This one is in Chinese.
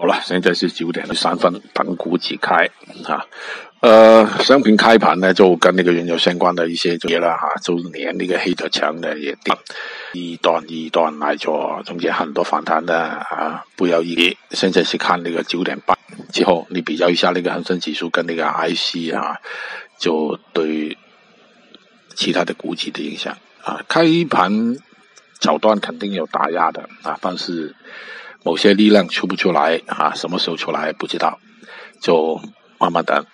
好了，现在是九点三分，等股指开啊。呃，商品开盘呢，就跟那个原油相关的一些跌了哈，就连那个黑的强的也跌，一段一段来做，中间很多反弹的啊，不要一现在是看那个九点半之后，你比较一下那个恒生指数跟那个 IC 啊，就对其他的股指的影响啊。开盘早段肯定有打压的啊，但是。某些力量出不出来啊？什么时候出来不知道，就慢慢等。